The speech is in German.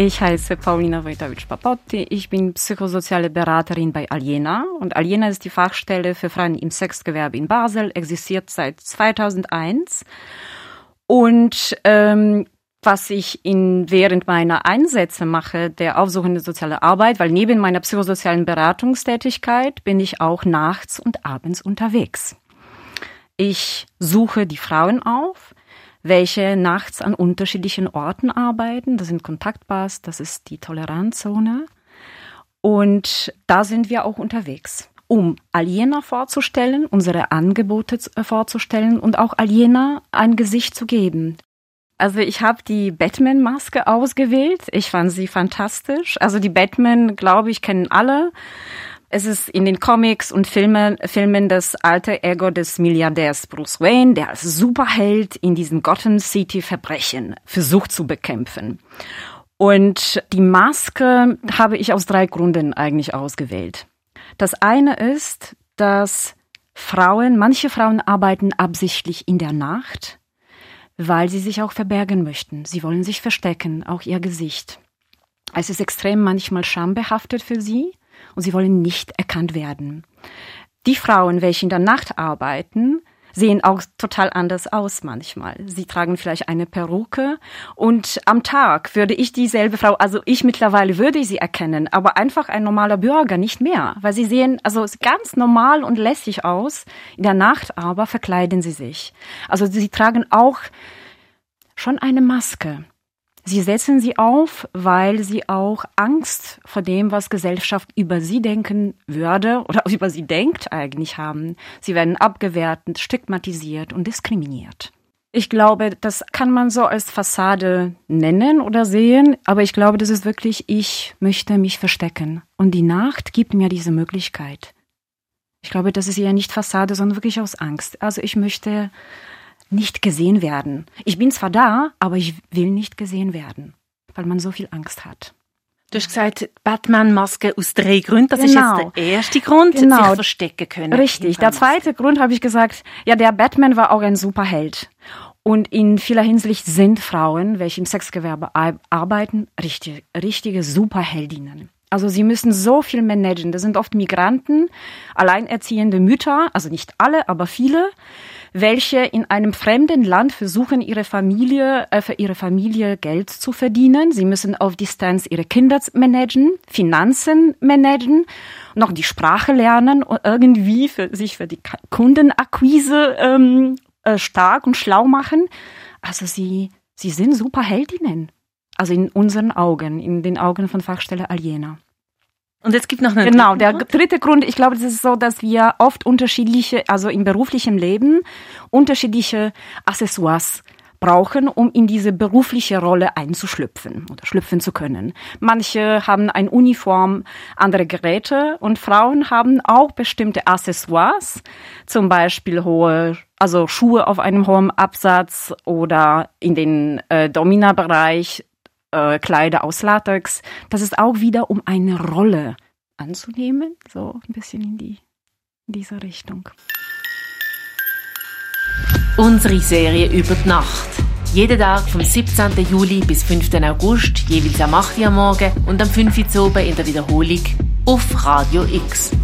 Ich heiße Paulina Wojtowicz-Papotti. Ich bin psychosoziale Beraterin bei Aliena. Und Aliena ist die Fachstelle für Frauen im Sexgewerbe in Basel, existiert seit 2001. Und ähm, was ich in, während meiner Einsätze mache, der aufsuchende soziale Arbeit, weil neben meiner psychosozialen Beratungstätigkeit bin ich auch nachts und abends unterwegs. Ich suche die Frauen auf, welche nachts an unterschiedlichen Orten arbeiten. Das sind Kontaktbars, das ist die Toleranzzone. Und da sind wir auch unterwegs, um Aliena vorzustellen, unsere Angebote äh, vorzustellen und auch Aliena ein Gesicht zu geben. Also ich habe die Batman-Maske ausgewählt. Ich fand sie fantastisch. Also die Batman, glaube ich, kennen alle. Es ist in den Comics und Filmen, Filmen das alte Ego des Milliardärs Bruce Wayne, der als Superheld in diesen Gotham City Verbrechen versucht zu bekämpfen. Und die Maske habe ich aus drei Gründen eigentlich ausgewählt. Das eine ist, dass Frauen, manche Frauen arbeiten absichtlich in der Nacht, weil sie sich auch verbergen möchten. Sie wollen sich verstecken, auch ihr Gesicht. Es ist extrem manchmal schambehaftet für sie und sie wollen nicht erkannt werden. Die Frauen, welche in der Nacht arbeiten, sehen auch total anders aus manchmal. Sie tragen vielleicht eine Perücke und am Tag würde ich dieselbe Frau, also ich mittlerweile würde sie erkennen, aber einfach ein normaler Bürger nicht mehr, weil sie sehen also ganz normal und lässig aus. In der Nacht aber verkleiden sie sich. Also sie tragen auch schon eine Maske. Sie setzen sie auf, weil sie auch Angst vor dem, was Gesellschaft über sie denken würde oder über sie denkt eigentlich haben. Sie werden abgewertet, stigmatisiert und diskriminiert. Ich glaube, das kann man so als Fassade nennen oder sehen, aber ich glaube, das ist wirklich, ich möchte mich verstecken. Und die Nacht gibt mir diese Möglichkeit. Ich glaube, das ist eher nicht Fassade, sondern wirklich aus Angst. Also ich möchte nicht gesehen werden. Ich bin zwar da, aber ich will nicht gesehen werden, weil man so viel Angst hat. Du hast gesagt, Batman-Maske aus drei Gründen. Das genau. ist jetzt der erste Grund, genau. sich verstecken können. Richtig. Der zweite Grund habe ich gesagt, ja, der Batman war auch ein Superheld. Und in vieler Hinsicht sind Frauen, welche im Sexgewerbe arbeiten, richtige, richtige Superheldinnen. Also sie müssen so viel managen. Das sind oft Migranten, alleinerziehende Mütter, also nicht alle, aber viele welche in einem fremden Land versuchen, ihre Familie, äh, für ihre Familie Geld zu verdienen. Sie müssen auf Distanz ihre Kinder managen, Finanzen managen, noch die Sprache lernen und irgendwie für sich für die Kundenakquise ähm, äh, stark und schlau machen. Also sie, sie sind super Heldinnen. Also in unseren Augen, in den Augen von Fachstelle Aliena. Und es gibt noch einen Genau, der Grund? dritte Grund, ich glaube, das ist so, dass wir oft unterschiedliche, also im beruflichen Leben, unterschiedliche Accessoires brauchen, um in diese berufliche Rolle einzuschlüpfen oder schlüpfen zu können. Manche haben ein Uniform, andere Geräte und Frauen haben auch bestimmte Accessoires, zum Beispiel hohe, also Schuhe auf einem hohen Absatz oder in den äh, Domina-Bereich äh, Kleider aus Latex. Das ist auch wieder, um eine Rolle anzunehmen, so ein bisschen in, die, in diese Richtung. Unsere Serie über die Nacht. Jeden Tag vom 17. Juli bis 5. August, jeweils am 8. Uhr morgen und am 5. Uhr in der Wiederholung auf Radio X.